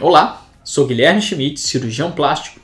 Olá, sou Guilherme Schmidt, cirurgião plástico.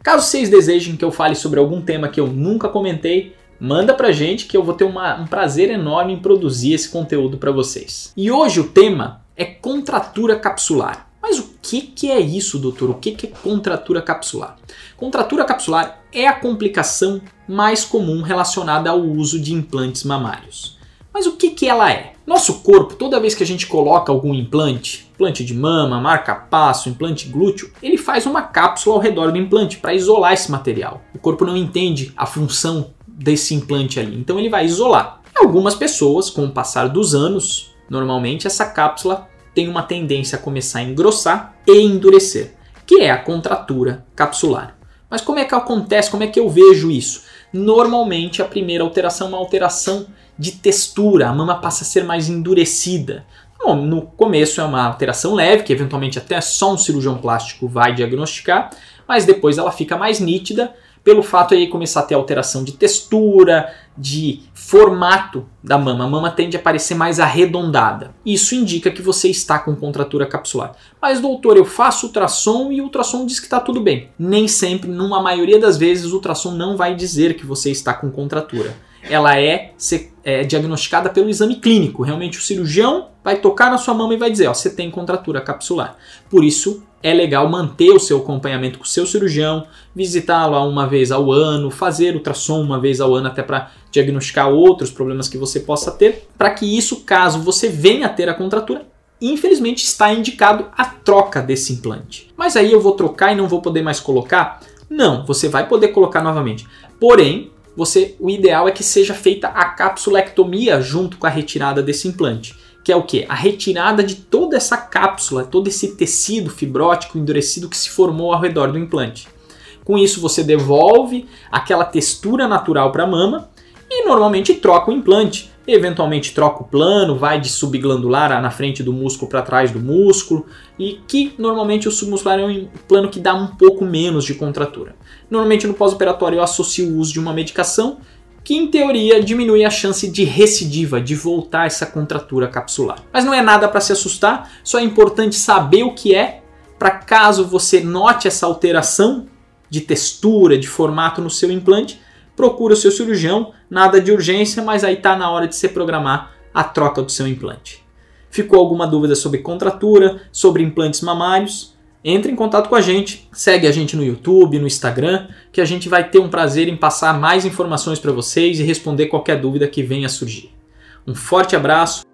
Caso vocês desejem que eu fale sobre algum tema que eu nunca comentei, manda pra gente que eu vou ter uma, um prazer enorme em produzir esse conteúdo para vocês. E hoje o tema é contratura capsular. Mas o que, que é isso, doutor? O que, que é contratura capsular? Contratura capsular é a complicação mais comum relacionada ao uso de implantes mamários. Mas o que, que ela é? Nosso corpo, toda vez que a gente coloca algum implante, implante de mama, marca-passo, implante glúteo, ele faz uma cápsula ao redor do implante para isolar esse material. O corpo não entende a função desse implante ali, então ele vai isolar. Algumas pessoas, com o passar dos anos, normalmente essa cápsula tem uma tendência a começar a engrossar e endurecer, que é a contratura capsular. Mas como é que acontece? Como é que eu vejo isso? Normalmente a primeira alteração é uma alteração de textura, a mama passa a ser mais endurecida. Bom, no começo é uma alteração leve, que eventualmente até só um cirurgião plástico vai diagnosticar, mas depois ela fica mais nítida pelo fato aí começar a ter alteração de textura, de formato da mama. A mama tende a parecer mais arredondada. Isso indica que você está com contratura capsular. Mas doutor, eu faço ultrassom e o ultrassom diz que está tudo bem. Nem sempre, numa maioria das vezes, o ultrassom não vai dizer que você está com contratura ela é, é, diagnosticada pelo exame clínico. Realmente o cirurgião vai tocar na sua mama e vai dizer, ó, você tem contratura capsular. Por isso é legal manter o seu acompanhamento com o seu cirurgião, visitá-lo uma vez ao ano, fazer ultrassom uma vez ao ano até para diagnosticar outros problemas que você possa ter, para que isso, caso você venha a ter a contratura, infelizmente está indicado a troca desse implante. Mas aí eu vou trocar e não vou poder mais colocar? Não, você vai poder colocar novamente. Porém, você, o ideal é que seja feita a capsulectomia junto com a retirada desse implante. Que é o que? A retirada de toda essa cápsula, todo esse tecido fibrótico endurecido que se formou ao redor do implante. Com isso, você devolve aquela textura natural para a mama e normalmente troca o implante eventualmente troca o plano, vai de subglandular na frente do músculo para trás do músculo, e que normalmente o submuscular é um plano que dá um pouco menos de contratura. Normalmente no pós-operatório eu associo o uso de uma medicação que em teoria diminui a chance de recidiva, de voltar essa contratura capsular. Mas não é nada para se assustar, só é importante saber o que é para caso você note essa alteração de textura, de formato no seu implante, procura o seu cirurgião, nada de urgência, mas aí está na hora de se programar a troca do seu implante. Ficou alguma dúvida sobre contratura, sobre implantes mamários? Entre em contato com a gente, segue a gente no YouTube, no Instagram, que a gente vai ter um prazer em passar mais informações para vocês e responder qualquer dúvida que venha a surgir. Um forte abraço